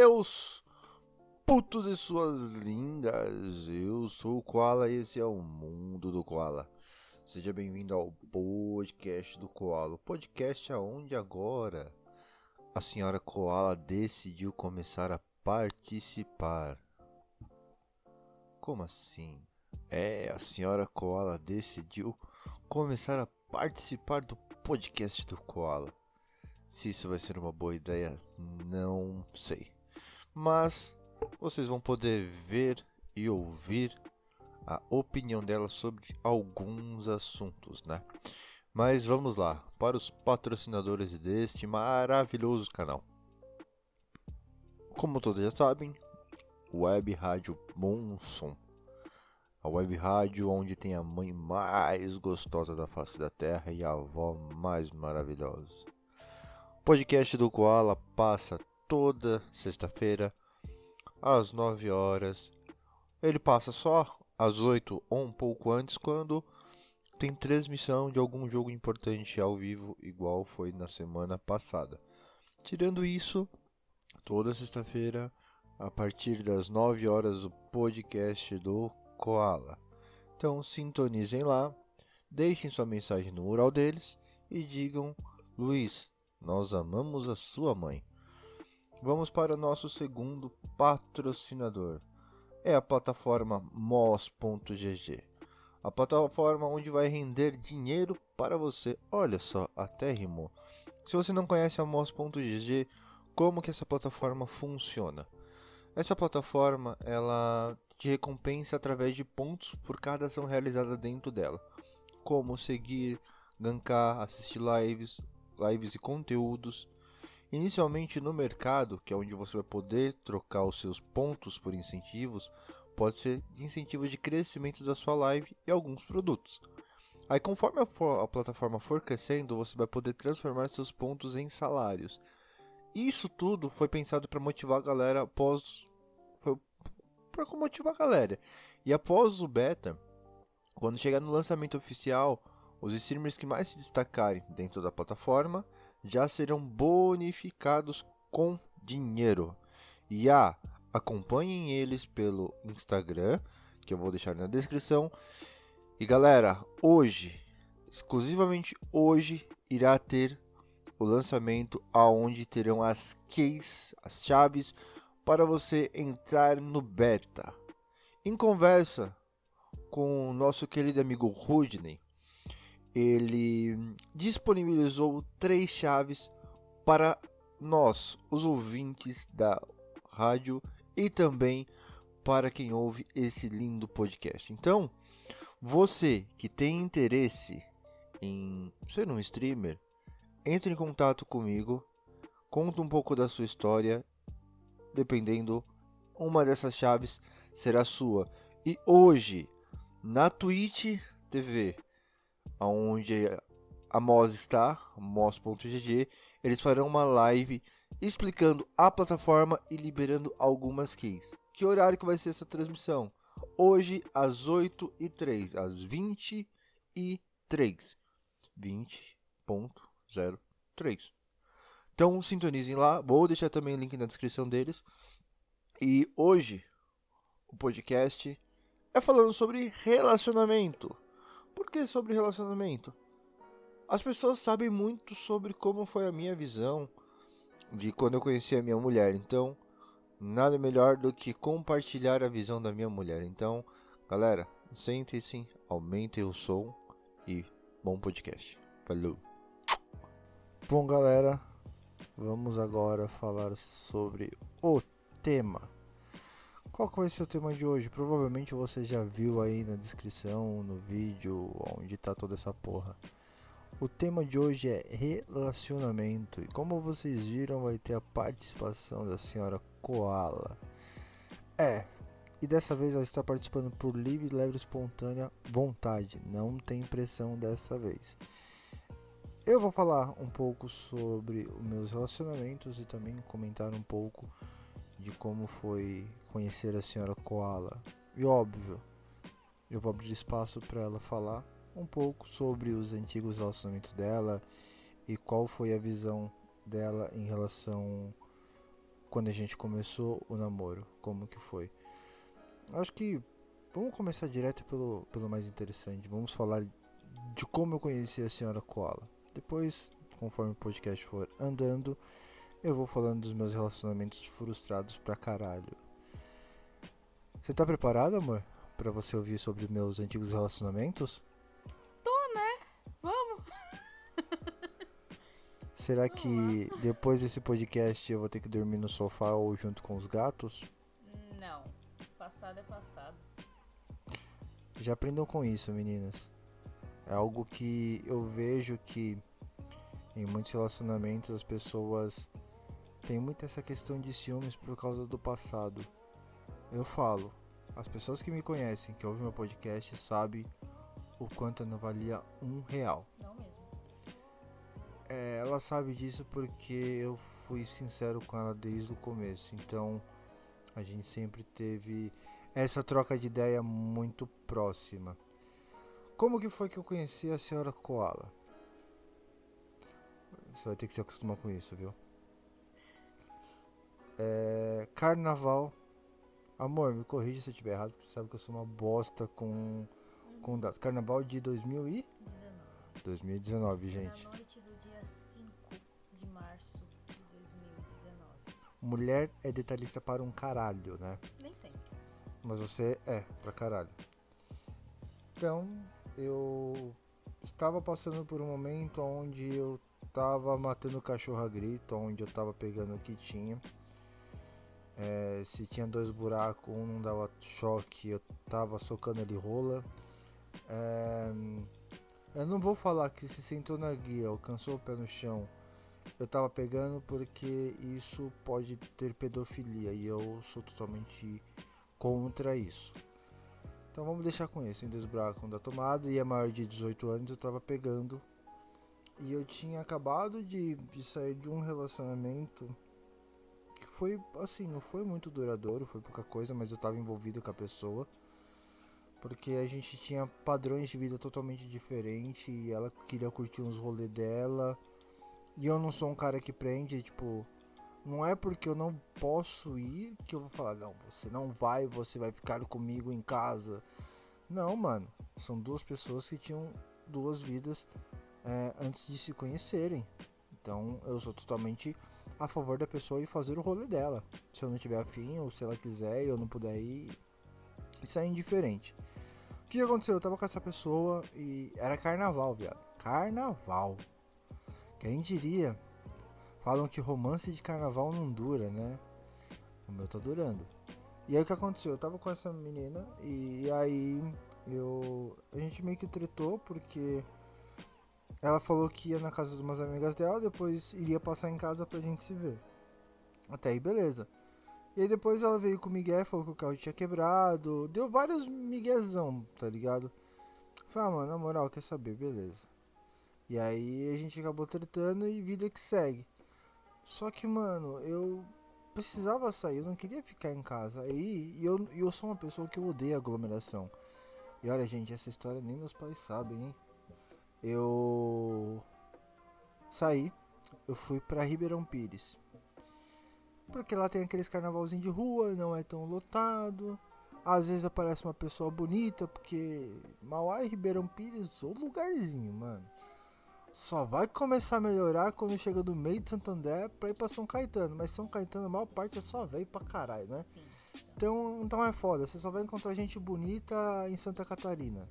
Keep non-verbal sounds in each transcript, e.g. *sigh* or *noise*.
seus putos e suas lindas. Eu sou o Koala e esse é o Mundo do Koala. Seja bem-vindo ao podcast do Koala. O podcast aonde agora a senhora Koala decidiu começar a participar. Como assim? É, a senhora Koala decidiu começar a participar do podcast do Koala. Se isso vai ser uma boa ideia, não sei. Mas vocês vão poder ver e ouvir a opinião dela sobre alguns assuntos, né? Mas vamos lá, para os patrocinadores deste maravilhoso canal. Como todos já sabem, Web Rádio Monson. A web rádio onde tem a mãe mais gostosa da face da terra e a avó mais maravilhosa. O podcast do Koala passa toda sexta-feira às 9 horas. Ele passa só às 8 ou um pouco antes quando tem transmissão de algum jogo importante ao vivo, igual foi na semana passada. Tirando isso, toda sexta-feira, a partir das 9 horas, o podcast do Koala. Então sintonizem lá, deixem sua mensagem no mural deles e digam: Luiz, nós amamos a sua mãe. Vamos para o nosso segundo patrocinador. É a plataforma mos.gg. A plataforma onde vai render dinheiro para você. Olha só, até rimou. Se você não conhece a mos.gg, como que essa plataforma funciona? Essa plataforma, ela te recompensa através de pontos por cada ação realizada dentro dela, como seguir, gankar, assistir lives, lives e conteúdos. Inicialmente no mercado, que é onde você vai poder trocar os seus pontos por incentivos, pode ser de incentivo de crescimento da sua live e alguns produtos. Aí conforme a, a plataforma for crescendo, você vai poder transformar seus pontos em salários. Isso tudo foi pensado para motivar a galera após para motivar a galera. E após o beta, quando chegar no lançamento oficial, os streamers que mais se destacarem dentro da plataforma já serão bonificados com dinheiro. E ah, acompanhem eles pelo Instagram, que eu vou deixar na descrição. E galera, hoje, exclusivamente hoje, irá ter o lançamento aonde terão as keys, as chaves para você entrar no beta. Em conversa com o nosso querido amigo Rudney, ele disponibilizou três chaves para nós, os ouvintes da rádio e também para quem ouve esse lindo podcast. Então, você que tem interesse em ser um streamer, entre em contato comigo, conta um pouco da sua história dependendo, uma dessas chaves será sua. E hoje, na Twitch TV, onde a Moz está, moz.gg, eles farão uma live explicando a plataforma e liberando algumas keys. Que horário que vai ser essa transmissão? Hoje às 8 e 3, às 20 e 3. 20.03. Então sintonizem lá, vou deixar também o link na descrição deles. E hoje o podcast é falando sobre relacionamento. Por que sobre relacionamento? As pessoas sabem muito sobre como foi a minha visão de quando eu conheci a minha mulher. Então, nada melhor do que compartilhar a visão da minha mulher. Então, galera, sentem-se, aumentem o som e bom podcast. Falou! Bom, galera, Vamos agora falar sobre o tema. Qual vai ser o tema de hoje? Provavelmente você já viu aí na descrição, no vídeo, onde tá toda essa porra. O tema de hoje é relacionamento e como vocês viram vai ter a participação da senhora Koala. É, e dessa vez ela está participando por livre, leve, espontânea vontade, não tem pressão dessa vez. Eu vou falar um pouco sobre os meus relacionamentos e também comentar um pouco de como foi conhecer a senhora Koala. E óbvio, eu vou abrir espaço para ela falar um pouco sobre os antigos relacionamentos dela e qual foi a visão dela em relação quando a gente começou o namoro, como que foi. Acho que vamos começar direto pelo, pelo mais interessante. Vamos falar de como eu conheci a senhora Koala. Depois, conforme o podcast for andando, eu vou falando dos meus relacionamentos frustrados pra caralho. Você tá preparado, amor? Pra você ouvir sobre meus antigos relacionamentos? Vamos! *laughs* Será que depois desse podcast eu vou ter que dormir no sofá ou junto com os gatos? Não. Passado é passado. Já aprendam com isso, meninas. É algo que eu vejo que em muitos relacionamentos as pessoas têm muito essa questão de ciúmes por causa do passado. Eu falo, as pessoas que me conhecem, que ouvem meu podcast, sabem o quanto eu não valia um real. Não mesmo. É, ela sabe disso porque eu fui sincero com ela desde o começo. Então a gente sempre teve essa troca de ideia muito próxima. Como que foi que eu conheci a senhora Koala? Você vai ter que se acostumar com isso, viu? É, carnaval. Amor, me corrija se eu estiver errado, porque você sabe que eu sou uma bosta com, com datas. Carnaval de 2000 e 19. 2019, gente. Na noite do dia 5 de março de 2019. Mulher é detalhista para um caralho, né? Nem sempre. Mas você é pra caralho. Então, eu estava passando por um momento onde eu tava matando cachorro a grito, onde eu tava pegando o que tinha. É, se tinha dois buracos, um não dava choque, eu tava socando ele rola. É, eu não vou falar que se sentou na guia, alcançou o pé no chão. Eu tava pegando porque isso pode ter pedofilia e eu sou totalmente contra isso. Então vamos deixar com isso, em desbracam da tomada e é maior de 18 anos eu tava pegando. E eu tinha acabado de, de sair de um relacionamento foi assim, não foi muito duradouro, foi pouca coisa, mas eu tava envolvido com a pessoa. Porque a gente tinha padrões de vida totalmente diferentes e ela queria curtir uns rolês dela. E eu não sou um cara que prende, tipo, não é porque eu não posso ir que eu vou falar, não, você não vai, você vai ficar comigo em casa. Não, mano. São duas pessoas que tinham duas vidas é, antes de se conhecerem. Então eu sou totalmente a favor da pessoa ir fazer o rolê dela. Se eu não tiver afim, ou se ela quiser e eu não puder ir, isso é indiferente. O que aconteceu? Eu tava com essa pessoa e era carnaval, viado. Carnaval. Quem diria? Falam que romance de carnaval não dura, né? O meu tá durando. E aí o que aconteceu? Eu tava com essa menina e aí eu. A gente meio que tretou porque ela falou que ia na casa de umas amigas dela, depois iria passar em casa pra gente se ver. Até aí, beleza. E aí depois ela veio com o Miguel, falou que o carro tinha quebrado, deu vários miguezão, tá ligado? Falei, ah, mano, na moral, quer saber, beleza. E aí a gente acabou tretando e vida que segue. Só que, mano, eu precisava sair, eu não queria ficar em casa. Aí, e eu, eu sou uma pessoa que eu odeio aglomeração. E olha, gente, essa história nem meus pais sabem, hein? Eu saí, eu fui pra Ribeirão Pires. Porque lá tem aqueles carnavalzinho de rua, não é tão lotado. Às vezes aparece uma pessoa bonita, porque Mauá e Ribeirão Pires, o lugarzinho, mano. Só vai começar a melhorar quando chega do meio de Santo André pra ir pra São Caetano. Mas São Caetano, a maior parte é só velho pra caralho, né? Sim. Então, então é foda, você só vai encontrar gente bonita em Santa Catarina.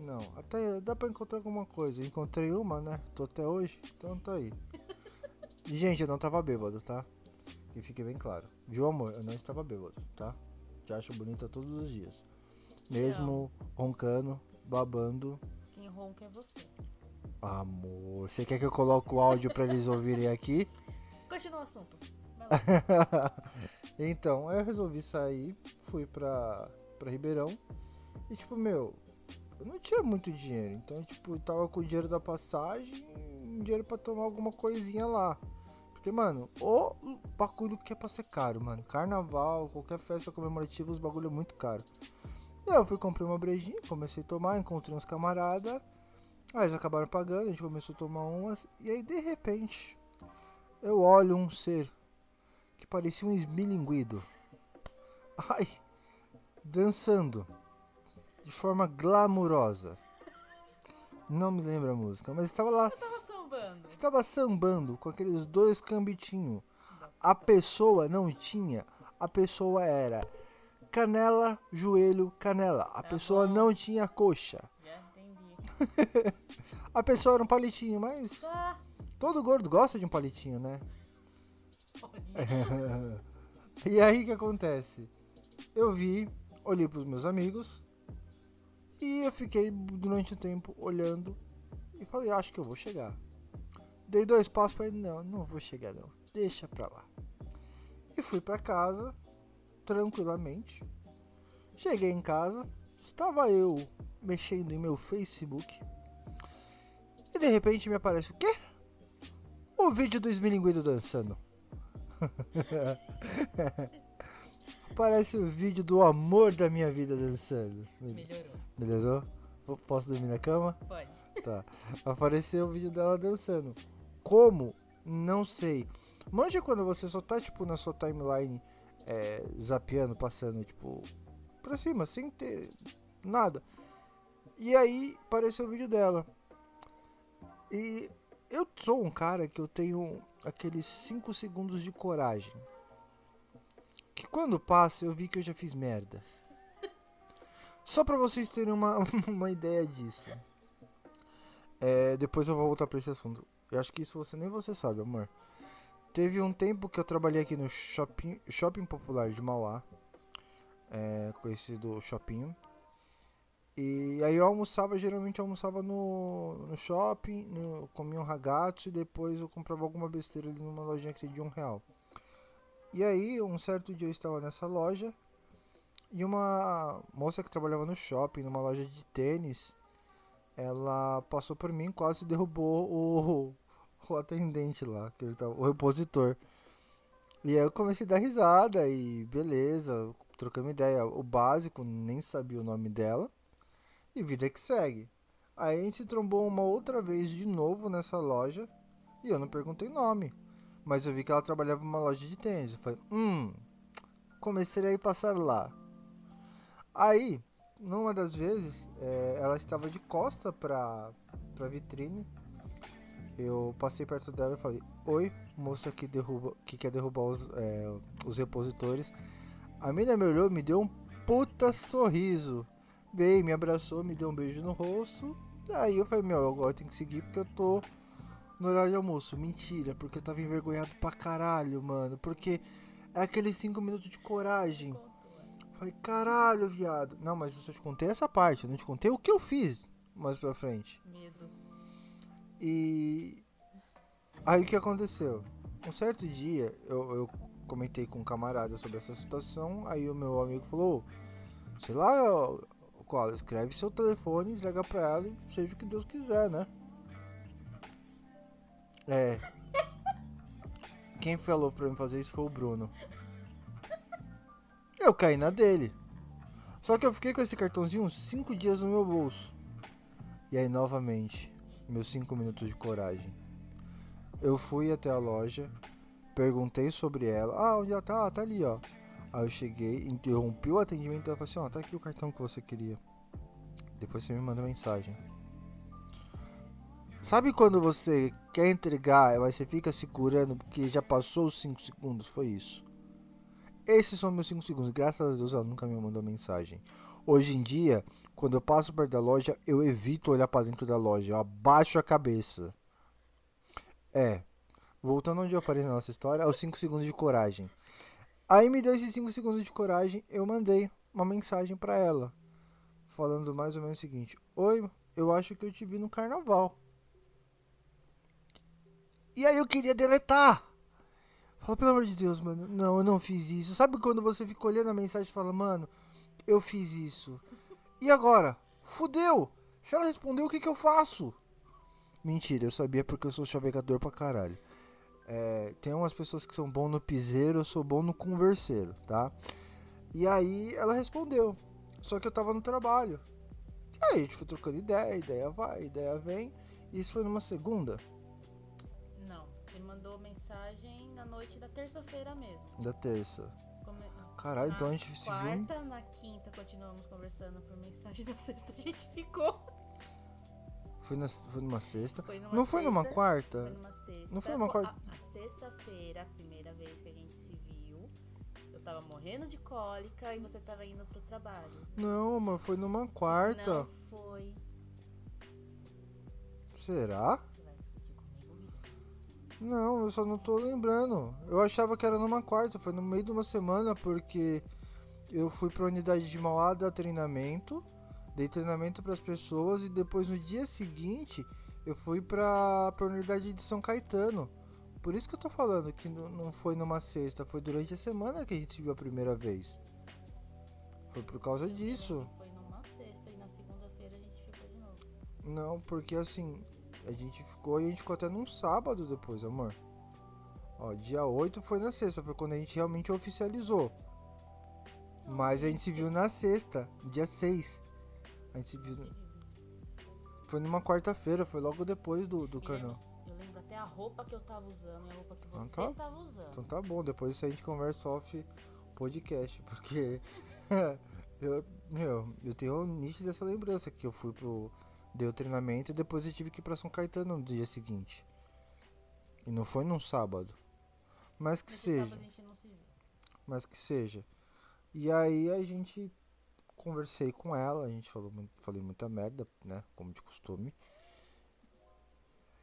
Não, até dá pra encontrar alguma coisa. Encontrei uma, né? Tô até hoje, então tá aí. E, gente, eu não tava bêbado, tá? Que fique bem claro. Viu, amor? Eu não estava bêbado, tá? Te acho bonita todos os dias. Mesmo roncando, babando. Quem ronca é você. Amor, você quer que eu coloque o áudio pra eles ouvirem aqui? Continua o assunto. *laughs* Então, eu resolvi sair, fui pra, pra Ribeirão. E tipo, meu, eu não tinha muito dinheiro. Então, tipo, eu tava com o dinheiro da passagem dinheiro pra tomar alguma coisinha lá. Porque, mano, o bagulho que é pra ser caro, mano. Carnaval, qualquer festa comemorativa, os bagulho é muito caro. E aí eu fui comprei uma brejinha, comecei a tomar, encontrei uns camaradas. Aí eles acabaram pagando, a gente começou a tomar umas. E aí, de repente, eu olho um ser que parecia um esmilinguido. Ai, dançando de forma glamurosa. Não me lembro a música, mas estava lá. Tava sambando. Estava sambando com aqueles dois cambitinhos. A pessoa não tinha, a pessoa era canela, joelho, canela. A Tá pessoa bom. não tinha coxa. Já entendi. *laughs* A pessoa era um palitinho, mas Ah, todo gordo gosta de um palitinho, né? *laughs* e aí o que acontece? Eu vi, olhei pros meus amigos e eu fiquei durante o tempo olhando e falei, acho que eu vou chegar. Dei dois passos e falei, não, não vou chegar não, deixa pra lá. E fui pra casa, tranquilamente. Cheguei em casa, estava eu mexendo em meu Facebook e de repente me aparece o quê? O vídeo do Esmilinguido dançando. *laughs* Parece o vídeo do amor da minha vida dançando. Melhorou. Melhorou? Posso dormir na cama? Pode. Tá. Apareceu o vídeo dela dançando. Como? Não sei. Manja quando você só tá, tipo, na sua timeline é, zapeando, passando, tipo, pra cima, sem ter nada. E aí apareceu o vídeo dela. E eu sou um cara que eu tenho aqueles 5 segundos de coragem. Que quando passa eu vi que eu já fiz merda. Só pra vocês terem uma, *laughs* uma ideia disso. É, depois eu vou voltar pra esse assunto. Eu acho que isso você nem você sabe, amor. Teve um tempo que eu trabalhei aqui no shopping, shopping popular de Mauá. É, conhecido shopping. E aí eu almoçava, geralmente eu almoçava no, no shopping, no, comia um ragazzo e depois eu comprava alguma besteira ali numa lojinha que tinha de um real. E aí, um certo dia eu estava nessa loja e uma moça que trabalhava no shopping, numa loja de tênis, ela passou por mim quase derrubou o, *laughs* o atendente lá, que ele tava, o repositor. E aí eu comecei a dar risada e beleza, trocamos ideia. O básico, nem sabia o nome dela. E vida que segue. Aí a gente se trombou uma outra vez de novo nessa loja e eu não perguntei nome. Mas eu vi que ela trabalhava numa loja de tênis. Eu falei, hum, comecei a passar lá. Aí, numa das vezes, eh, ela estava de costa pra, pra vitrine. Eu passei perto dela e falei, oi, moça que, derruba, que quer derrubar os, eh, os repositores. A menina me olhou, me deu um puta sorriso. Veio, me abraçou, me deu um beijo no rosto. Aí eu falei, meu, agora tem que seguir porque eu tô no horário de almoço. Mentira, porque eu tava envergonhado pra caralho, mano. Porque é aqueles 5 minutos de coragem. Falei, caralho, viado. Não, mas eu só te contei essa parte, eu não te contei o que eu fiz mais pra frente. Medo. E aí o que aconteceu? Um certo dia eu, eu comentei com um camarada sobre essa situação, aí o meu amigo falou, sei lá, qual, escreve seu telefone, entrega pra ela e seja o que Deus quiser, né? É. Quem falou pra mim fazer isso foi o Bruno. Eu caí na dele. Só que eu fiquei com esse cartãozinho uns 5 dias no meu bolso. E aí novamente, meus 5 minutos de coragem. Eu fui até a loja, perguntei sobre ela. Ah, onde ela tá? Ah, tá ali, ó. Aí eu cheguei, interrompi o atendimento e ela falou assim, ó, tá aqui o cartão que você queria. Depois você me manda mensagem. Sabe quando você quer entregar, mas você fica segurando porque já passou os 5 segundos? Foi isso. Esses são meus 5 segundos. Graças a Deus ela nunca me mandou mensagem. Hoje em dia, quando eu passo perto da loja, eu evito olhar pra dentro da loja. Eu abaixo a cabeça. É. Voltando onde eu parei na nossa história, aos 5 segundos de coragem. Aí me deu esses 5 segundos de coragem, eu mandei uma mensagem pra ela. Falando mais ou menos o seguinte: Oi, eu acho que eu te vi no carnaval. E aí eu queria deletar. Fala, pelo amor de Deus, mano. Não, eu não fiz isso. Sabe quando você fica olhando a mensagem e fala, mano, eu fiz isso. E agora? Fudeu! Se ela respondeu, o que que eu faço? Mentira, eu sabia porque eu sou chavegador pra caralho. É, tem umas pessoas que são bom no piseiro, eu sou bom no converseiro, tá? E aí ela respondeu. Só que eu tava no trabalho. E aí a gente foi trocando ideia, ideia vai, ideia vem. E isso foi numa segunda. Ele mandou mensagem na noite da terça-feira mesmo. Da terça. Come- Caralho, então a gente se viu. quarta, na quinta continuamos conversando por mensagem, *laughs* na sexta a gente ficou. Foi, na, foi numa sexta. Foi numa Não foi numa sexta, quarta? Foi numa sexta. Não foi numa quarta? A, a sexta-feira, a primeira vez que a gente se viu, eu tava morrendo de cólica e você tava indo pro trabalho. Não, amor, foi numa quarta. Não foi. Será? Não, eu só não tô lembrando. Eu achava que era numa quarta, foi no meio de uma semana, porque eu fui pra unidade de Mauá dar treinamento, dei treinamento pras pessoas e depois no dia seguinte eu fui pra, pra unidade de São Caetano. Por isso que eu tô falando que não não foi numa sexta, foi durante a semana que a gente se viu a primeira vez. Foi por causa disso. Foi numa sexta e na segunda-feira a gente ficou de novo. Não, porque assim, a gente ficou e a gente ficou até num sábado depois, amor. Ó, dia 8 foi na sexta, foi quando a gente realmente oficializou. Mas a gente se viu na sexta, dia 6. A gente se viu. Foi numa quarta-feira, foi logo depois do, do lembro- Eu lembro até a roupa que eu tava usando e a roupa que Ah, você tá. tava usando. Então tá bom, depois isso a gente conversa off podcast, *laughs* porque *laughs* eu, meu, eu tenho nítida essa lembrança que eu fui pro. Dei o treinamento e depois eu tive que ir pra São Caetano no dia seguinte. E não foi num sábado. Mas que Nesse seja. se mas que seja. E aí a gente conversei com ela, a gente falou muito, falei muita merda, né, como de costume.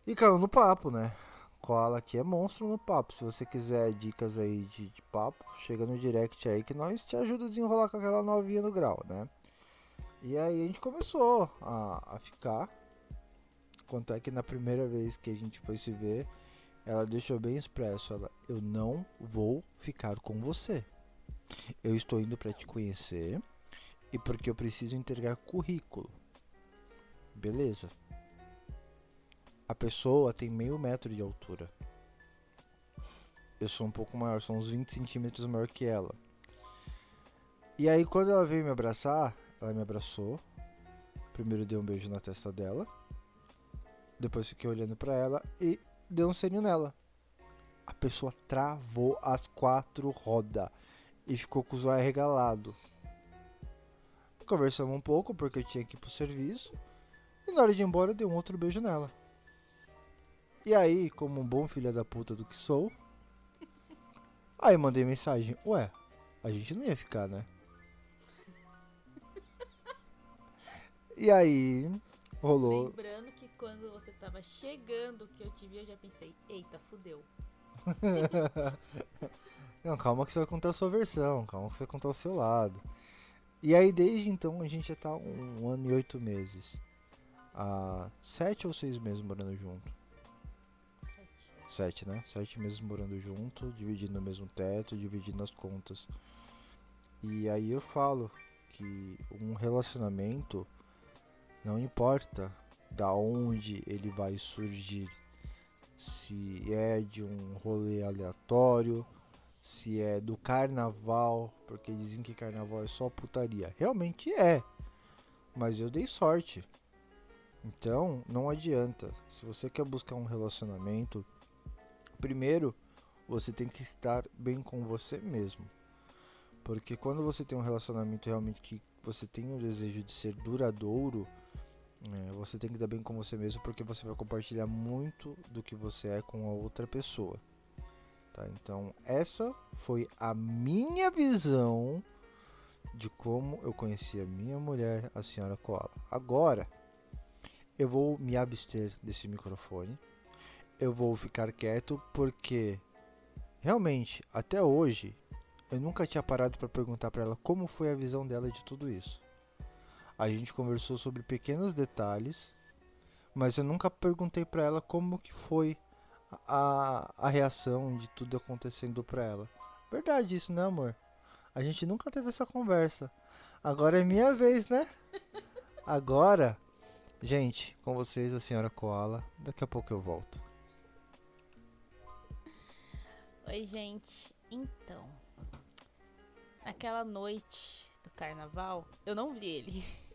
E caiu no papo, né? Koala aqui é monstro no papo. Se você quiser dicas aí de, de papo, chega no direct aí que nós te ajuda a desenrolar com aquela novinha no grau, né? E aí a gente começou a, a ficar. Quanto é que na primeira vez que a gente foi se ver, ela deixou bem expresso, ela, eu não vou ficar com você. Eu estou indo para te conhecer e porque eu preciso entregar currículo. Beleza. A pessoa tem meio metro de altura. Eu sou um pouco maior, sou uns 20 centímetros maior que ela. E aí quando ela veio me abraçar, ela me abraçou. Primeiro dei um beijo na testa dela. Depois fiquei olhando pra ela e dei um selinho nela. A pessoa travou as quatro rodas e ficou com o zóio arregalado. Conversamos um pouco porque eu tinha que ir pro serviço. E na hora de ir embora eu dei um outro beijo nela. E aí, como um bom filho da puta do que sou, *laughs* aí mandei mensagem, ué, a gente não ia ficar, né? E aí, rolou. Lembrando que quando você tava chegando que eu te vi, eu já pensei, eita, fudeu. *laughs* Não, calma que você vai contar a sua versão, calma que você vai contar o seu lado. E aí desde então a gente já tá um ano e oito meses. Há sete ou seis meses morando junto. Sete. Sete, né? Sete meses morando junto, dividindo o mesmo teto, dividindo as contas. E aí eu falo que um relacionamento não importa da onde ele vai surgir. Se é de um rolê aleatório, se é do carnaval, porque dizem que carnaval é só putaria. Realmente é. Mas eu dei sorte. Então, não adianta. Se você quer buscar um relacionamento, primeiro você tem que estar bem com você mesmo. Porque quando você tem um relacionamento realmente que você tem o desejo de ser duradouro, é, você tem que dar bem com você mesmo, porque você vai compartilhar muito do que você é com a outra pessoa. Tá? Então, essa foi a minha visão de como eu conheci a minha mulher, a senhora Koala. Agora, eu vou me abster desse microfone. Eu vou ficar quieto porque realmente até hoje eu nunca tinha parado para perguntar para ela como foi a visão dela de tudo isso. A gente conversou sobre pequenos detalhes, mas eu nunca perguntei para ela como que foi a, a reação de tudo acontecendo para ela. Verdade isso, né, amor? A gente nunca teve essa conversa. Agora é minha vez, né? *laughs* Agora, gente, com vocês a senhora Koala. Daqui a pouco eu volto. Oi, gente. Então, naquela noite do carnaval, eu não vi ele. *laughs*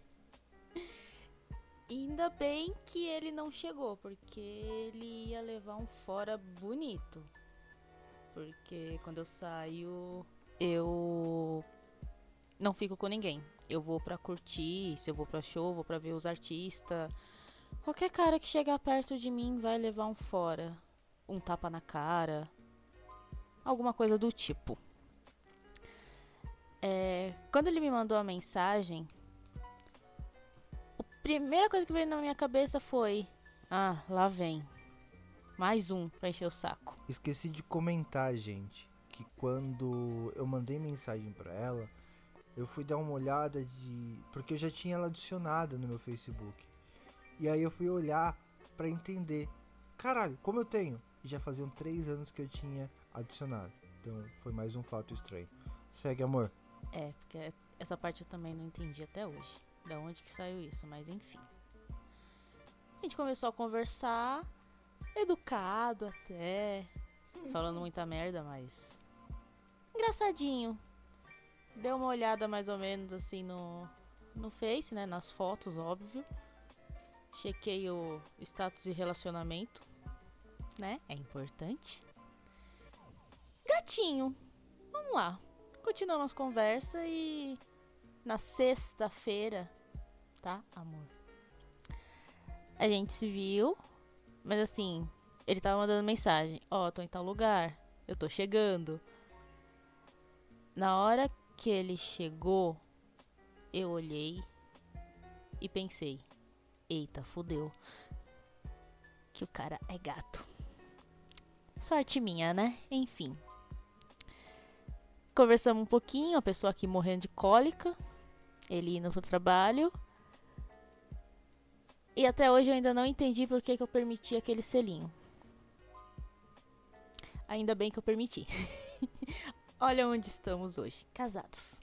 Ainda bem que ele não chegou, porque ele ia levar um fora bonito. porque quando eu saio, eu não fico com ninguém. Eu vou pra curtir, se eu vou pra show, vou pra ver os artistas. Qualquer cara que chegar perto de mim vai levar um fora, um tapa na cara, alguma coisa do tipo. É, quando ele me mandou a mensagem, primeira coisa que veio na minha cabeça foi: Ah, lá vem. Mais um pra encher o saco. Esqueci de comentar, gente, que quando eu mandei mensagem pra ela, eu fui dar uma olhada de. Porque eu já tinha ela adicionada no meu Facebook. E aí eu fui olhar pra entender. Caralho, como eu tenho? Já faziam três anos que eu tinha adicionado. Então foi mais um fato estranho. Segue, amor. É, porque essa parte eu também não entendi até hoje. Da onde que saiu isso, mas enfim. A gente começou a conversar, educado até, falando muita merda, mas engraçadinho. Deu uma olhada mais ou menos assim no no Face, né, nas fotos, óbvio. Chequei o status de relacionamento, né? É importante. Gatinho. Vamos lá. Continuamos a conversa e na sexta-feira, tá, amor? A gente se viu, mas assim, ele tava mandando mensagem: Ó, oh, tô em tal lugar, eu tô chegando. Na hora que ele chegou, eu olhei e pensei: Eita, fudeu. Que o cara é gato. Sorte minha, né? Enfim. Conversamos um pouquinho, a pessoa aqui morrendo de cólica, ele indo pro trabalho. E até hoje eu ainda não entendi por que, que eu permiti aquele selinho. Ainda bem que eu permiti. *laughs* Olha onde estamos hoje, casados.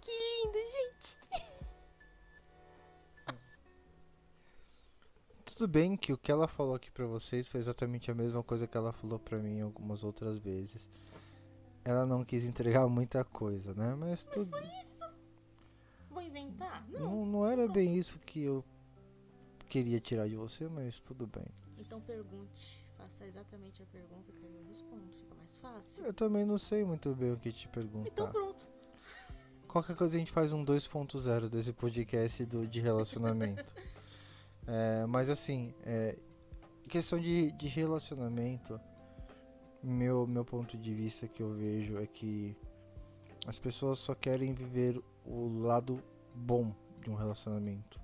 Que lindo, gente. *laughs* Tudo bem que o que ela falou aqui pra vocês foi exatamente a mesma coisa que ela falou pra mim algumas outras vezes ela não quis entregar muita coisa, né? Mas tudo. Isso? Vou inventar? Não. Não, não era bem isso que eu queria tirar de você, mas tudo bem. Então pergunte. Faça exatamente a pergunta que eu respondo. Fica mais fácil. Eu também não sei muito bem o que te perguntar. Então pronto. Qualquer coisa a gente faz um 2.0 desse podcast do, de relacionamento. *laughs* é, mas assim, é, questão de, de relacionamento meu, meu ponto de vista que eu vejo é que as pessoas só querem viver o lado bom de um relacionamento.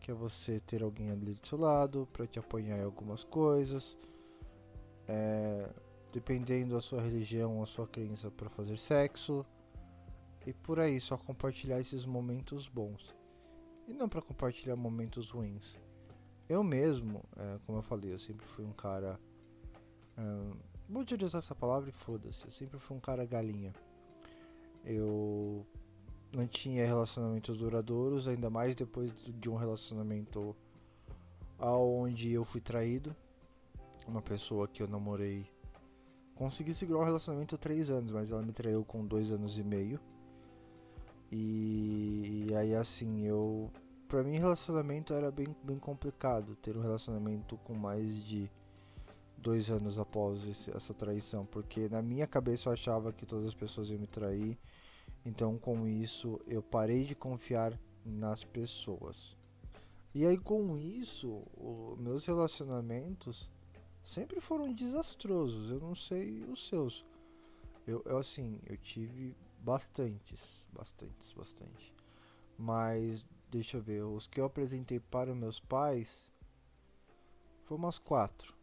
Que é você ter alguém ali do seu lado para te apoiar em algumas coisas. É, dependendo da sua religião, a sua crença para fazer sexo. E por aí, só compartilhar esses momentos bons. E não para compartilhar momentos ruins. Eu mesmo, é, como eu falei, eu sempre fui um cara. É, Vou utilizar essa palavra e foda-se. Eu sempre fui um cara galinha. Eu não tinha relacionamentos duradouros, ainda mais depois de um relacionamento aonde eu fui traído. Uma pessoa que eu namorei. Consegui segurar um relacionamento três anos, mas ela me traiu com dois anos e meio. E, e aí assim, eu. Pra mim relacionamento era bem, bem complicado. Ter um relacionamento com mais de dois anos após esse, essa traição, porque na minha cabeça eu achava que todas as pessoas iam me trair, então com isso eu parei de confiar nas pessoas. E aí com isso, os meus relacionamentos sempre foram desastrosos, eu não sei os seus. Eu, eu assim, eu tive bastantes, bastantes, bastante. Mas deixa eu ver, os que eu apresentei para meus pais foi umas quatro.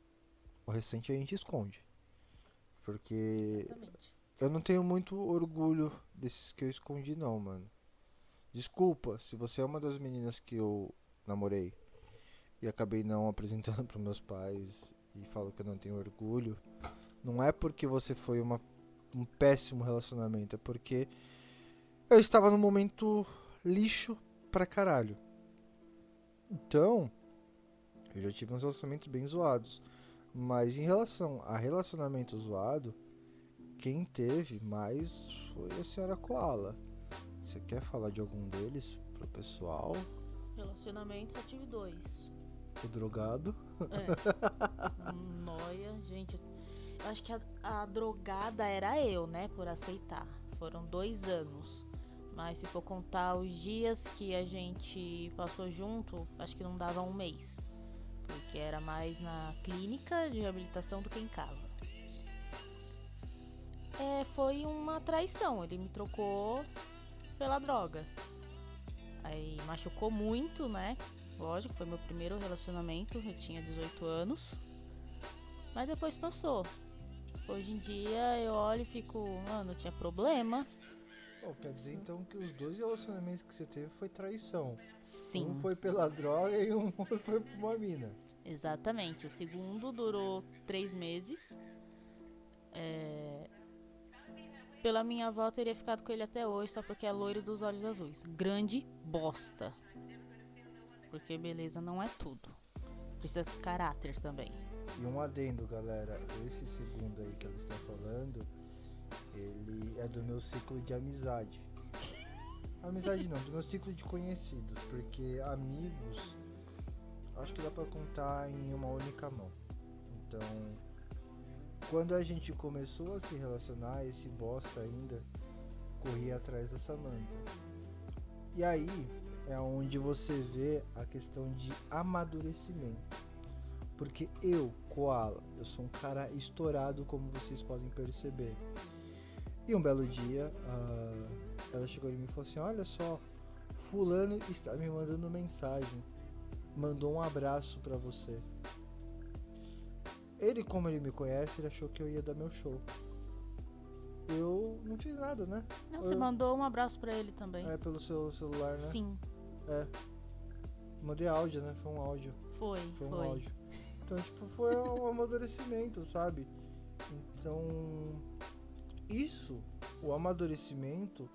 O recente a gente esconde. Porque Exatamente. Eu não tenho muito orgulho desses que eu escondi não, mano. Desculpa se você é uma das meninas que eu namorei e acabei não *laughs* apresentando para meus pais e falo que eu não tenho orgulho. Não é porque você foi uma, um péssimo relacionamento, é porque eu estava num momento lixo pra caralho. Então, eu já tive uns relacionamentos bem zoados. Mas em relação a relacionamento zoado, quem teve mais foi a senhora Koala. Você quer falar de algum deles pro pessoal? Relacionamento só tive dois. O drogado? É. *laughs* Noia, gente. Eu acho que a, a drogada era eu, né? Por aceitar. Foram dois anos. Mas se for contar os dias que a gente passou junto, acho que não dava um mês. Porque era mais na clínica de reabilitação do que em casa. É, foi uma traição. Ele me trocou pela droga. Aí machucou muito, né? Lógico, foi meu primeiro relacionamento. Eu tinha 18 anos. Mas depois passou. Hoje em dia eu olho e fico, mano, tinha problema. Pô, quer dizer então que os dois relacionamentos que você teve foi traição. Sim. Um foi pela droga e um *laughs* foi por uma mina. Exatamente. O segundo durou três meses. É... Pela minha avó, teria ficado com ele até hoje, só porque é loiro dos olhos azuis. Grande bosta. Porque beleza não é tudo. Precisa de caráter também. E um adendo, galera. Esse segundo aí que ela está falando, ele é do meu ciclo de amizade. *laughs* Amizade não, do meu ciclo de conhecidos, porque amigos acho que dá pra contar em uma única mão. Então, quando a gente começou a se relacionar, esse bosta ainda corria atrás da Samantha. E aí é onde você vê a questão de amadurecimento. Porque eu, Koala, eu sou um cara estourado, como vocês podem perceber. E um belo dia, uh, ela chegou em mim e falou assim: Olha só, Fulano está me mandando mensagem. Mandou um abraço para você. Ele, como ele me conhece, ele achou que eu ia dar meu show. Eu não fiz nada, né? Não, você eu... mandou um abraço para ele também. É, pelo seu celular, né? Sim. É. Mandei áudio, né? Foi um áudio. Foi, Foi um foi. áudio. Então, tipo, foi um *laughs* amadurecimento, sabe? Então, isso, o amadurecimento,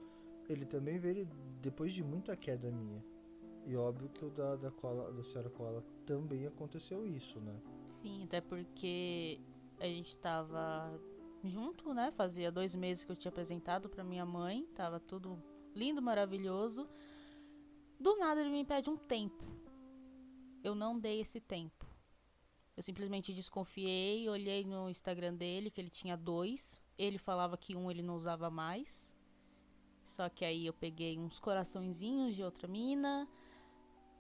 ele também veio depois de muita queda minha. E óbvio que o da, da, cola, da senhora Cola também aconteceu isso, né? Sim, até porque a gente tava junto, né? Fazia dois meses que eu tinha apresentado pra minha mãe, tava tudo lindo, maravilhoso. Do nada ele me pede um tempo. Eu não dei esse tempo. Eu simplesmente desconfiei, olhei no Instagram dele que ele tinha dois. Ele falava que um ele não usava mais. Só que aí eu peguei uns coraçõezinhos de outra mina,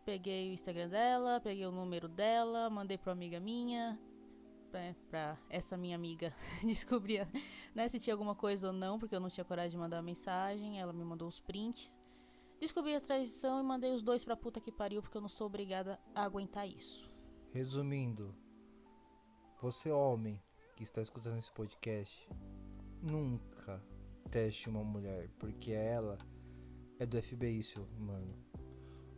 peguei o Instagram dela, peguei o número dela, mandei pra amiga minha, pra, pra essa minha amiga *laughs* descobrir né, se tinha alguma coisa ou não, porque eu não tinha coragem de mandar uma mensagem. Ela me mandou os prints. Descobri a traição e mandei os dois pra puta que pariu, porque eu não sou obrigada a aguentar isso. Resumindo, você homem que está escutando esse podcast, nunca teste uma mulher, porque ela é do FBI, seu mano.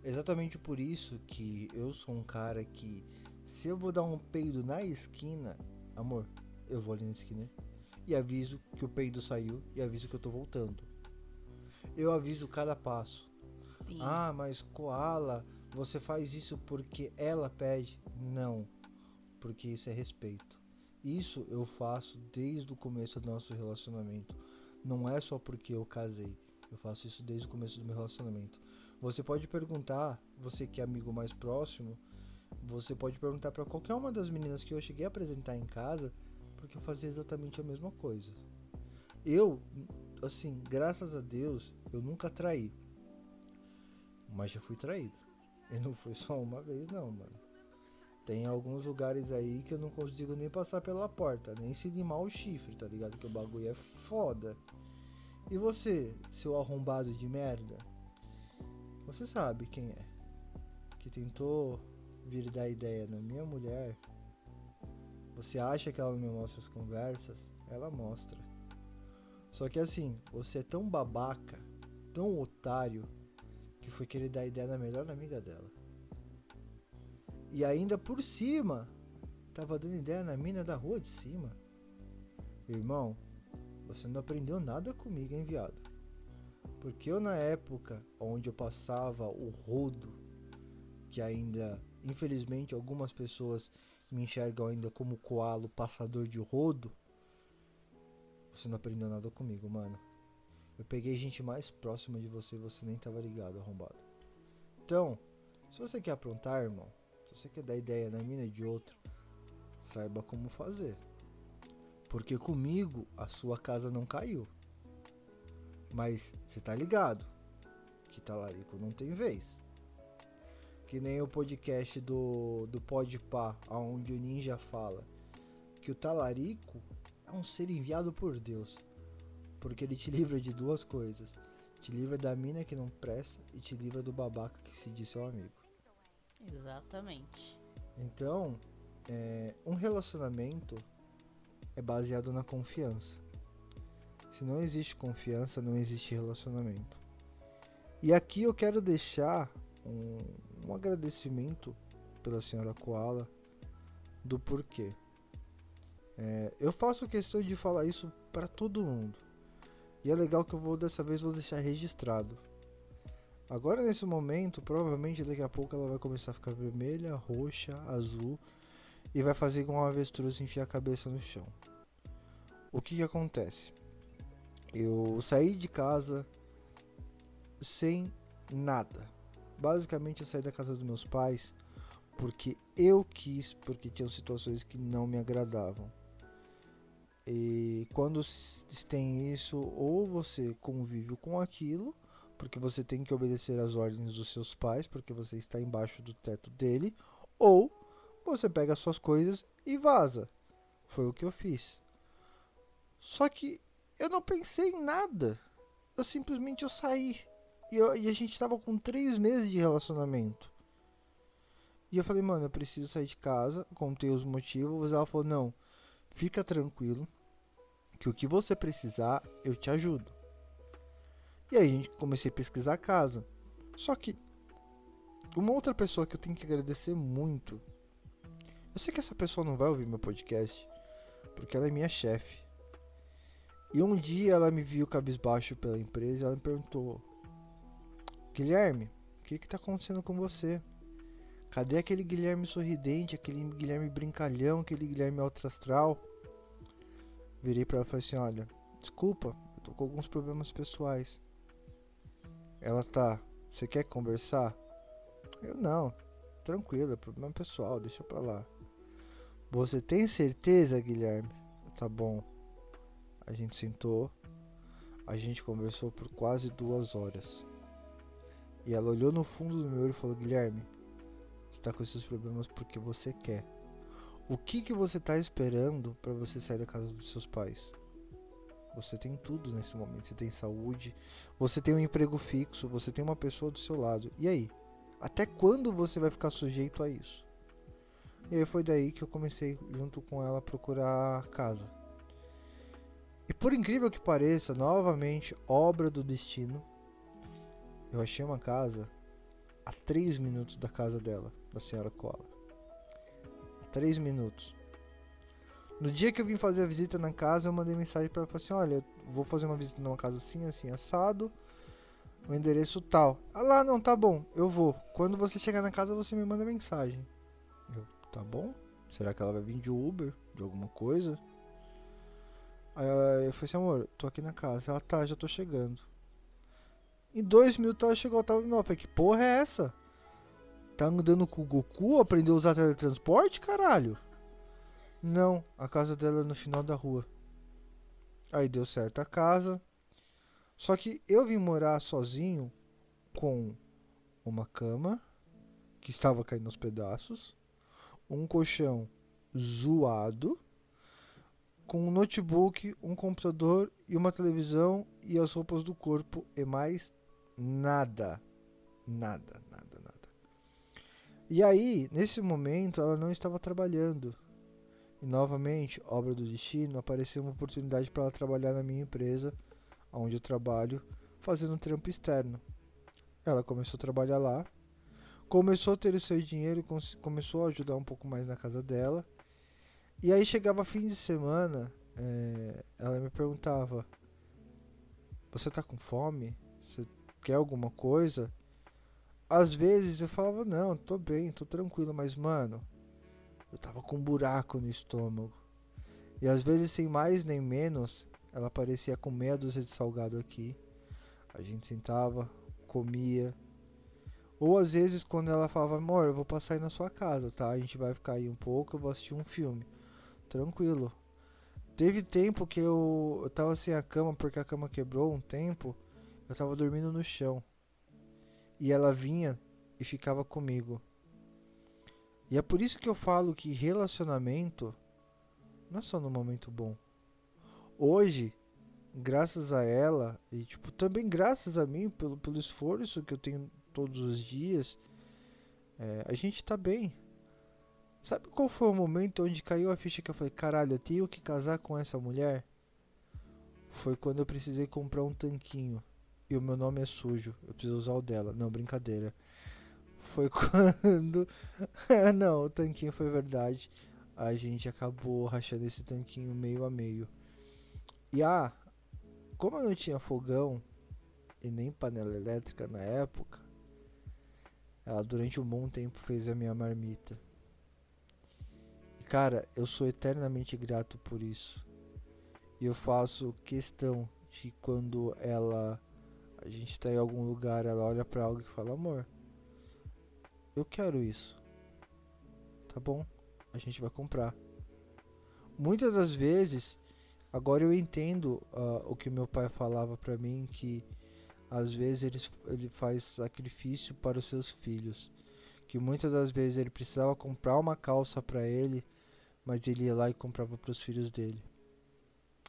Exatamente por isso que eu sou um cara que se eu vou dar um peido na esquina, amor, eu vou ali na esquina e aviso que o peido saiu e aviso que eu tô voltando. Eu aviso cada passo. Sim. Ah, mas Koala, você faz isso porque ela pede? Não, porque isso é respeito. Isso eu faço desde o começo do nosso relacionamento. Não é só porque eu casei. Eu faço isso desde o começo do meu relacionamento. Você pode perguntar, você que é amigo mais próximo, você pode perguntar para qualquer uma das meninas que eu cheguei a apresentar em casa, porque eu fazia exatamente a mesma coisa. Eu, assim, graças a Deus, eu nunca traí. Mas já fui traído. E não foi só uma vez, não, mano. Tem alguns lugares aí que eu não consigo nem passar pela porta, nem se limar o chifre, tá ligado? Que o bagulho é foda. E você, seu arrombado de merda? Você sabe quem é? Que tentou vir dar ideia na minha mulher. Você acha que ela não me mostra as conversas? Ela mostra. Só que assim, você é tão babaca, tão otário, que foi querer dar ideia na melhor amiga dela. E ainda por cima, tava dando ideia na mina da rua de cima. Irmão, você não aprendeu nada comigo, hein, viado? Porque eu, na época onde eu passava o rodo, que ainda, infelizmente, algumas pessoas me enxergam ainda como coalo passador de rodo, você não aprendeu nada comigo, mano. Eu peguei gente mais próxima de você e você nem tava ligado, arrombado. Então, se você quer aprontar, irmão, se você quer dar ideia na mina de outro, saiba como fazer. Porque comigo a sua casa não caiu. Mas você tá ligado que talarico não tem vez. Que nem o podcast do, do Podpah, onde o ninja fala que o talarico é um ser enviado por Deus. Porque ele te livra de duas coisas. Te livra da mina que não presta e te livra do babaca que se diz seu amigo. Exatamente. Então, é, um relacionamento é baseado na confiança. Se não existe confiança, não existe relacionamento. E aqui eu quero deixar um, um agradecimento pela senhora Koala do porquê. É, eu faço questão de falar isso para todo mundo. E é legal que eu vou dessa vez vou deixar registrado. Agora nesse momento, provavelmente daqui a pouco ela vai começar a ficar vermelha, roxa, azul e vai fazer igual uma avestruz enfiar a cabeça no chão. O que que acontece? Eu saí de casa sem nada. Basicamente eu saí da casa dos meus pais porque eu quis, porque tinham situações que não me agradavam. E quando tem isso, ou você convive com aquilo, porque você tem que obedecer às ordens dos seus pais, porque você está embaixo do teto dele, ou você pega suas coisas e vaza. Foi o que eu fiz. Só que eu não pensei em nada. Eu simplesmente eu saí. E, eu, e a gente tava com três meses de relacionamento. E eu falei, mano, eu preciso sair de casa. Contei os motivos. Ela falou, não, fica tranquilo. Que o que você precisar, eu te ajudo. E aí a gente comecei a pesquisar a casa. Só que uma outra pessoa que eu tenho que agradecer muito. Eu sei que essa pessoa não vai ouvir meu podcast, porque ela é minha chefe. E um dia ela me viu cabisbaixo pela empresa e ela me perguntou: Guilherme, o que está acontecendo com você? Cadê aquele Guilherme sorridente, aquele Guilherme brincalhão, aquele Guilherme alto astral? Virei para ela e falei assim: Olha, desculpa, eu tô com alguns problemas pessoais. Ela tá, você quer conversar? Eu não, tranquilo, é problema pessoal, deixa pra lá. Você tem certeza, Guilherme? Tá bom. A gente sentou, a gente conversou por quase duas horas. E ela olhou no fundo do meu olho e falou: Guilherme, você está com esses problemas porque você quer. O que que você está esperando para você sair da casa dos seus pais? Você tem tudo nesse momento. Você tem saúde, você tem um emprego fixo, você tem uma pessoa do seu lado. E aí? Até quando você vai ficar sujeito a isso? E aí foi daí que eu comecei junto com ela a procurar casa. E por incrível que pareça, novamente, obra do destino, eu achei uma casa a 3 minutos da casa dela, da senhora Cola. 3 minutos. No dia que eu vim fazer a visita na casa, eu mandei mensagem para ela assim: Olha, vou fazer uma visita numa casa assim, assim, assado. O endereço tal. Ah lá, não, tá bom, eu vou. Quando você chegar na casa, você me manda mensagem. Eu, tá bom? Será que ela vai vir de Uber? De alguma coisa? Aí eu falei assim, amor, tô aqui na casa. Ela tá, já tô chegando. Em dois minutos ela chegou, tava falei, que porra é essa? Tá andando com o Goku, aprendeu a usar teletransporte, caralho? Não, a casa dela é no final da rua. Aí deu certo a casa. Só que eu vim morar sozinho com uma cama que estava caindo aos pedaços, um colchão zoado com um notebook, um computador e uma televisão e as roupas do corpo e mais nada. Nada, nada, nada. E aí, nesse momento, ela não estava trabalhando. E novamente, obra do destino, apareceu uma oportunidade para ela trabalhar na minha empresa, onde eu trabalho, fazendo um trampo externo. Ela começou a trabalhar lá, começou a ter o seu dinheiro começou a ajudar um pouco mais na casa dela. E aí chegava fim de semana, é, ela me perguntava: Você tá com fome? Você quer alguma coisa? Às vezes eu falava: Não, tô bem, tô tranquilo, mas mano, eu tava com um buraco no estômago. E às vezes, sem mais nem menos, ela aparecia com meia dúzia de salgado aqui. A gente sentava, comia. Ou às vezes, quando ela falava: Amor, eu vou passar aí na sua casa, tá? A gente vai ficar aí um pouco, eu vou assistir um filme tranquilo. Teve tempo que eu, eu tava sem a cama porque a cama quebrou um tempo. Eu tava dormindo no chão. E ela vinha e ficava comigo. E é por isso que eu falo que relacionamento não é só no momento bom. Hoje, graças a ela, e tipo, também graças a mim, pelo, pelo esforço que eu tenho todos os dias, é, a gente tá bem. Sabe qual foi o momento onde caiu a ficha que eu falei, caralho, eu tenho que casar com essa mulher? Foi quando eu precisei comprar um tanquinho. E o meu nome é sujo. Eu preciso usar o dela. Não, brincadeira. Foi *laughs* quando. *laughs* não, o tanquinho foi verdade. A gente acabou rachando esse tanquinho meio a meio. E ah, como eu não tinha fogão e nem panela elétrica na época, ela durante um bom tempo fez a minha marmita. Cara, eu sou eternamente grato por isso. E eu faço questão de quando ela a gente tá em algum lugar, ela olha para algo e fala: "Amor, eu quero isso". Tá bom? A gente vai comprar. Muitas das vezes, agora eu entendo uh, o que meu pai falava para mim que às vezes ele, ele faz sacrifício para os seus filhos. Que muitas das vezes ele precisava comprar uma calça para ele, mas ele ia lá e comprava para os filhos dele.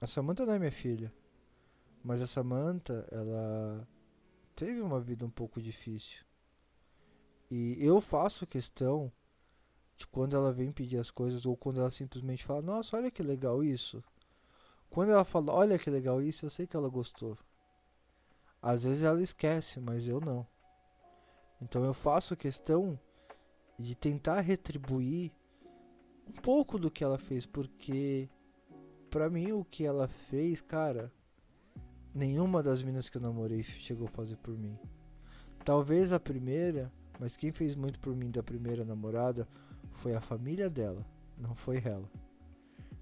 A Samantha não é minha filha, mas a Samantha, ela teve uma vida um pouco difícil. E eu faço questão de quando ela vem pedir as coisas ou quando ela simplesmente fala: "Nossa, olha que legal isso". Quando ela fala: "Olha que legal isso", eu sei que ela gostou. Às vezes ela esquece, mas eu não. Então eu faço questão de tentar retribuir um pouco do que ela fez, porque para mim o que ela fez, cara, nenhuma das minas que eu namorei chegou a fazer por mim. Talvez a primeira, mas quem fez muito por mim da primeira namorada foi a família dela, não foi ela.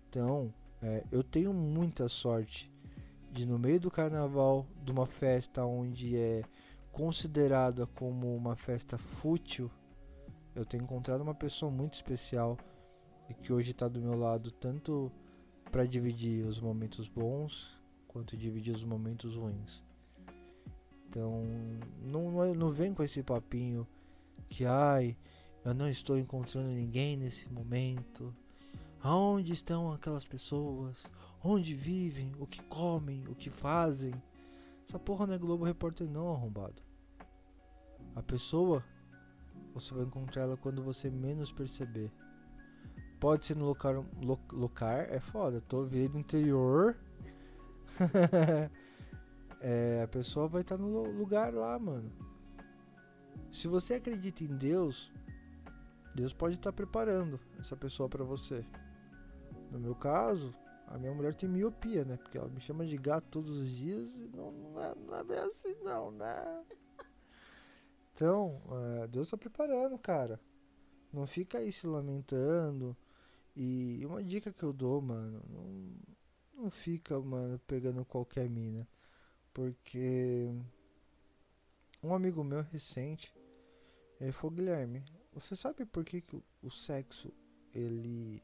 Então, é, eu tenho muita sorte de no meio do carnaval, de uma festa onde é considerada como uma festa fútil, eu tenho encontrado uma pessoa muito especial e que hoje está do meu lado tanto para dividir os momentos bons quanto dividir os momentos ruins. Então, não, não vem com esse papinho que ai, eu não estou encontrando ninguém nesse momento. Aonde estão aquelas pessoas? Onde vivem? O que comem? O que fazem? Essa porra não é Globo Repórter não, arrombado. A pessoa, você vai encontrar ela quando você menos perceber. Pode ser no lugar, lo, é foda. Tô vendo interior. *laughs* é, a pessoa vai estar tá no lugar lá, mano. Se você acredita em Deus, Deus pode estar tá preparando essa pessoa para você. No meu caso, a minha mulher tem miopia, né? Porque ela me chama de gato todos os dias e não, não, é, não é bem assim, não, né? Então, é, Deus tá preparando, cara. Não fica aí se lamentando. E uma dica que eu dou, mano, não, não fica, mano, pegando qualquer mina. Porque um amigo meu recente, ele falou, Guilherme, você sabe por que, que o sexo ele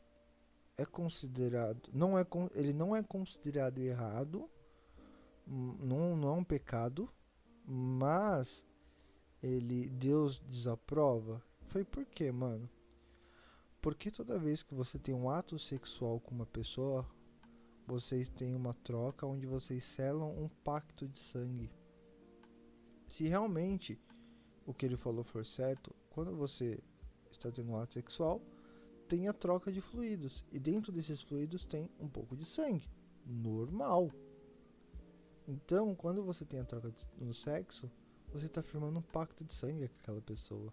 é considerado, não é, ele não é considerado errado, não, não é um pecado, mas ele Deus desaprova. Foi por quê, mano? Porque toda vez que você tem um ato sexual com uma pessoa, vocês têm uma troca onde vocês selam um pacto de sangue. Se realmente o que ele falou for certo, quando você está tendo um ato sexual, tem a troca de fluidos. E dentro desses fluidos tem um pouco de sangue. Normal. Então, quando você tem a troca de, no sexo, você está firmando um pacto de sangue com aquela pessoa.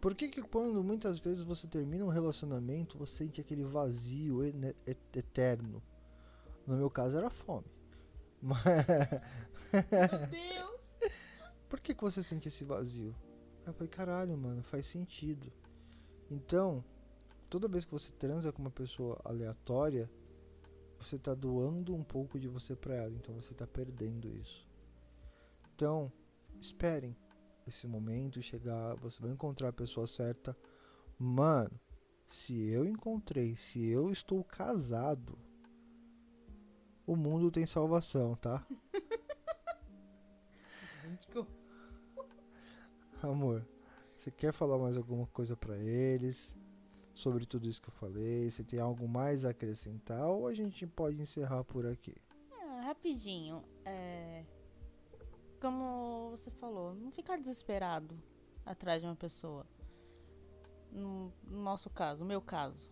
Por que, que quando muitas vezes você termina um relacionamento, você sente aquele vazio eterno? No meu caso era fome. Mas... *laughs* Meu Deus! *laughs* Por que, que você sente esse vazio? Eu falei, caralho, mano, faz sentido. Então, toda vez que você transa com uma pessoa aleatória, você está doando um pouco de você para ela, então você está perdendo isso. Então, esperem esse momento chegar, você vai encontrar a pessoa certa. Mano, se eu encontrei, se eu estou casado, o mundo tem salvação, tá? *laughs* Amor, você quer falar mais alguma coisa pra eles sobre tudo isso que eu falei? Você tem algo mais a acrescentar ou a gente pode encerrar por aqui? Ah, rapidinho. É... Como você falou, não ficar desesperado atrás de uma pessoa. No, no nosso caso, no meu caso.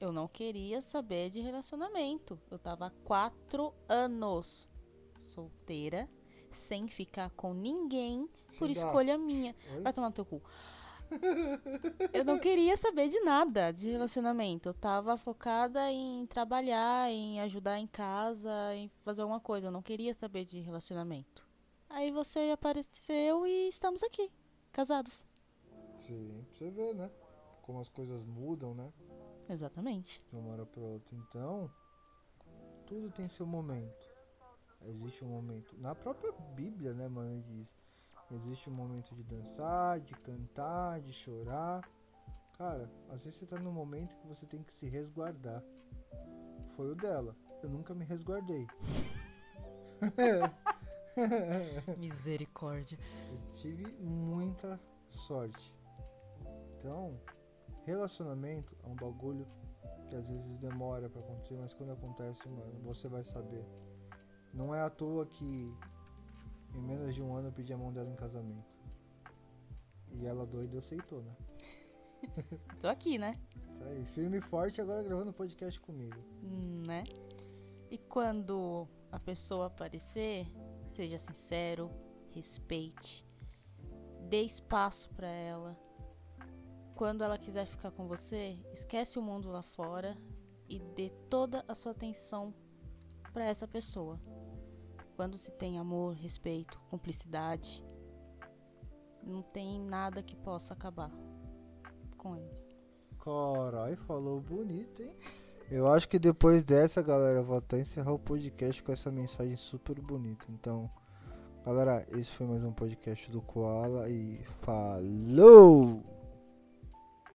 Eu não queria saber de relacionamento. Eu tava há quatro anos solteira, sem ficar com ninguém por escolha minha. Oi? Vai tomar no teu cu. Eu não queria saber de nada de relacionamento. Eu tava focada em trabalhar, em ajudar em casa, em fazer alguma coisa. Eu não queria saber de relacionamento. Aí você apareceu e estamos aqui, casados. Sim, pra você ver, né? Como as coisas mudam, né? Exatamente. de uma hora para outra. Então, tudo tem seu momento. Existe um momento. Na própria Bíblia, né, mano, diz. Existe um momento de dançar, de cantar, de chorar. Cara, às vezes você tá num momento que você tem que se resguardar. Foi o dela. Eu nunca me resguardei. *laughs* *laughs* Misericórdia. Eu tive muita sorte. Então, relacionamento é um bagulho que às vezes demora pra acontecer, mas quando acontece, mano, você vai saber. Não é à toa que em menos de um ano eu pedi a mão dela em casamento. E ela doida aceitou, né? *laughs* Tô aqui, né? Tá aí, firme e forte agora gravando podcast comigo. Hum, né? E quando a pessoa aparecer, seja sincero, respeite, dê espaço pra ela. Quando ela quiser ficar com você, esquece o mundo lá fora e dê toda a sua atenção pra essa pessoa. Quando se tem amor, respeito, cumplicidade, não tem nada que possa acabar com ele. Carai, falou bonito, hein? Eu acho que depois dessa, galera, vou até encerrar o podcast com essa mensagem super bonita. Então, galera, esse foi mais um podcast do Koala e falou!